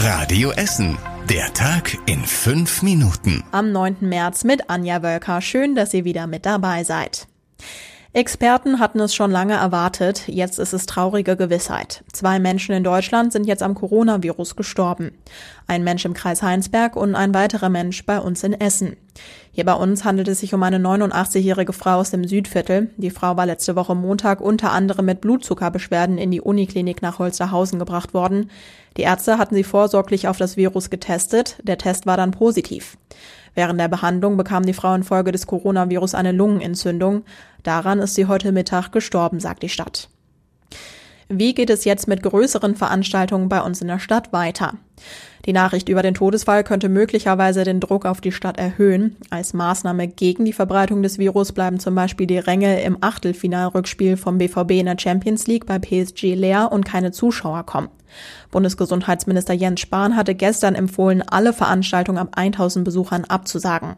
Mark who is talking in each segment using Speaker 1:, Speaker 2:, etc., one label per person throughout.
Speaker 1: Radio Essen. Der Tag in fünf Minuten.
Speaker 2: Am 9. März mit Anja Wölker. Schön, dass ihr wieder mit dabei seid. Experten hatten es schon lange erwartet, jetzt ist es traurige Gewissheit. Zwei Menschen in Deutschland sind jetzt am Coronavirus gestorben. Ein Mensch im Kreis Heinsberg und ein weiterer Mensch bei uns in Essen. Hier bei uns handelt es sich um eine 89-jährige Frau aus dem Südviertel. Die Frau war letzte Woche Montag unter anderem mit Blutzuckerbeschwerden in die Uniklinik nach Holsterhausen gebracht worden. Die Ärzte hatten sie vorsorglich auf das Virus getestet. Der Test war dann positiv. Während der Behandlung bekam die Frau infolge des Coronavirus eine Lungenentzündung. Daran ist sie heute Mittag gestorben, sagt die Stadt. Wie geht es jetzt mit größeren Veranstaltungen bei uns in der Stadt weiter? Die Nachricht über den Todesfall könnte möglicherweise den Druck auf die Stadt erhöhen. Als Maßnahme gegen die Verbreitung des Virus bleiben zum Beispiel die Ränge im Achtelfinalrückspiel vom BVB in der Champions League bei PSG leer und keine Zuschauer kommen. Bundesgesundheitsminister Jens Spahn hatte gestern empfohlen, alle Veranstaltungen ab 1000 Besuchern abzusagen.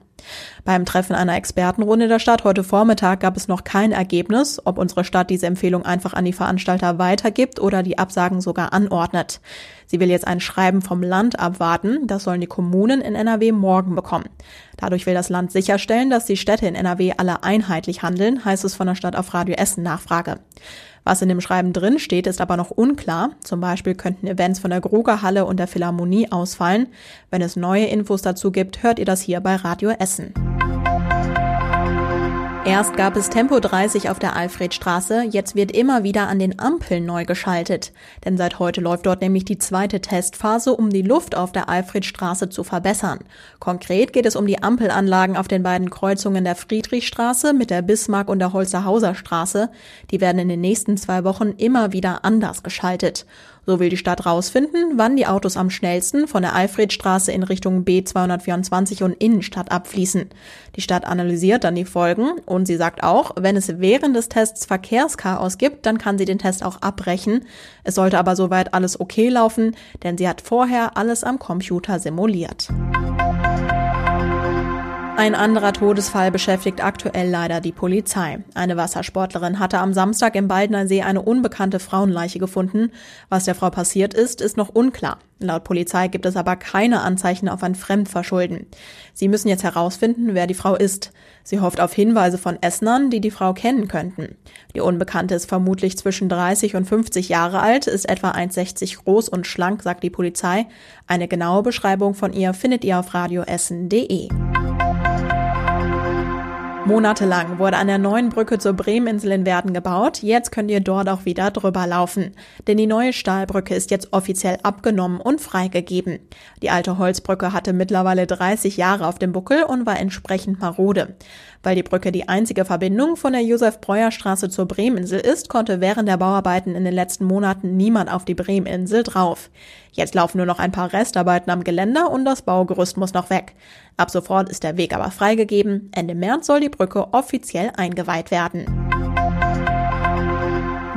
Speaker 2: Beim Treffen einer Expertenrunde der Stadt heute Vormittag gab es noch kein Ergebnis, ob unsere Stadt diese Empfehlung einfach an die Veranstalter weitergibt oder die Absagen sogar anordnet. Sie will jetzt ein Schreiben vom Land abwarten. Das sollen die Kommunen in NRW morgen bekommen. Dadurch will das Land sicherstellen, dass die Städte in NRW alle einheitlich handeln, heißt es von der Stadt auf Radio Essen Nachfrage. Was in dem Schreiben drin steht, ist aber noch unklar. Zum Beispiel könnten Events von der Grugerhalle und der Philharmonie ausfallen. Wenn es neue Infos dazu gibt, hört ihr das hier bei Radio Essen. Erst gab es Tempo 30 auf der Alfredstraße, jetzt wird immer wieder an den Ampeln neu geschaltet. Denn seit heute läuft dort nämlich die zweite Testphase, um die Luft auf der Alfredstraße zu verbessern. Konkret geht es um die Ampelanlagen auf den beiden Kreuzungen der Friedrichstraße mit der Bismarck- und der Holzerhauser Straße. Die werden in den nächsten zwei Wochen immer wieder anders geschaltet. So will die Stadt rausfinden, wann die Autos am schnellsten von der Alfredstraße in Richtung B224 und Innenstadt abfließen. Die Stadt analysiert dann die Folgen und sie sagt auch, wenn es während des Tests Verkehrschaos gibt, dann kann sie den Test auch abbrechen. Es sollte aber soweit alles okay laufen, denn sie hat vorher alles am Computer simuliert. Ein anderer Todesfall beschäftigt aktuell leider die Polizei. Eine Wassersportlerin hatte am Samstag im Baldner See eine unbekannte Frauenleiche gefunden. Was der Frau passiert ist, ist noch unklar. Laut Polizei gibt es aber keine Anzeichen auf ein Fremdverschulden. Sie müssen jetzt herausfinden, wer die Frau ist. Sie hofft auf Hinweise von Essnern, die die Frau kennen könnten. Die Unbekannte ist vermutlich zwischen 30 und 50 Jahre alt, ist etwa 1,60 groß und schlank, sagt die Polizei. Eine genaue Beschreibung von ihr findet ihr auf radioessen.de. Monatelang wurde an der neuen Brücke zur Bremeninsel in Werden gebaut. Jetzt könnt ihr dort auch wieder drüber laufen. Denn die neue Stahlbrücke ist jetzt offiziell abgenommen und freigegeben. Die alte Holzbrücke hatte mittlerweile 30 Jahre auf dem Buckel und war entsprechend marode. Weil die Brücke die einzige Verbindung von der Josef-Breuer-Straße zur Bremeninsel ist, konnte während der Bauarbeiten in den letzten Monaten niemand auf die Bremeninsel drauf. Jetzt laufen nur noch ein paar Restarbeiten am Geländer und das Baugerüst muss noch weg. Ab sofort ist der Weg aber freigegeben. Ende März soll die Brücke offiziell eingeweiht werden.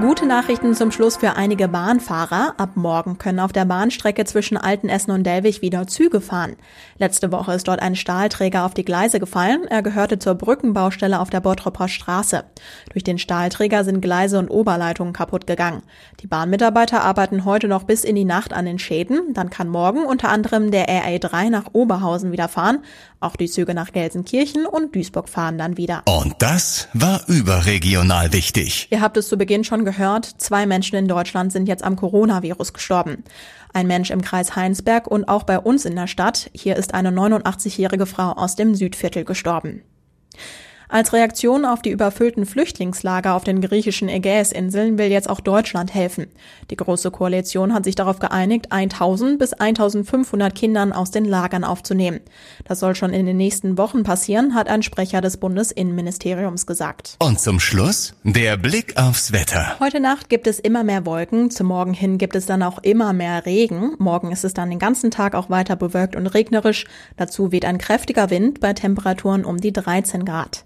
Speaker 2: Gute Nachrichten zum Schluss für einige Bahnfahrer. Ab morgen können auf der Bahnstrecke zwischen Altenessen und Delwig wieder Züge fahren. Letzte Woche ist dort ein Stahlträger auf die Gleise gefallen. Er gehörte zur Brückenbaustelle auf der Bottropper Straße. Durch den Stahlträger sind Gleise und Oberleitungen kaputt gegangen. Die Bahnmitarbeiter arbeiten heute noch bis in die Nacht an den Schäden. Dann kann morgen unter anderem der RA3 nach Oberhausen wieder fahren. Auch die Züge nach Gelsenkirchen und Duisburg fahren dann wieder.
Speaker 1: Und das war überregional wichtig.
Speaker 2: Ihr habt es zu Beginn schon gehört, zwei Menschen in Deutschland sind jetzt am Coronavirus gestorben. Ein Mensch im Kreis Heinsberg und auch bei uns in der Stadt. Hier ist eine 89-jährige Frau aus dem Südviertel gestorben. Als Reaktion auf die überfüllten Flüchtlingslager auf den griechischen Ägäisinseln will jetzt auch Deutschland helfen. Die Große Koalition hat sich darauf geeinigt, 1000 bis 1500 Kindern aus den Lagern aufzunehmen. Das soll schon in den nächsten Wochen passieren, hat ein Sprecher des Bundesinnenministeriums gesagt.
Speaker 1: Und zum Schluss der Blick aufs Wetter.
Speaker 2: Heute Nacht gibt es immer mehr Wolken, zum Morgen hin gibt es dann auch immer mehr Regen. Morgen ist es dann den ganzen Tag auch weiter bewölkt und regnerisch. Dazu weht ein kräftiger Wind bei Temperaturen um die 13 Grad.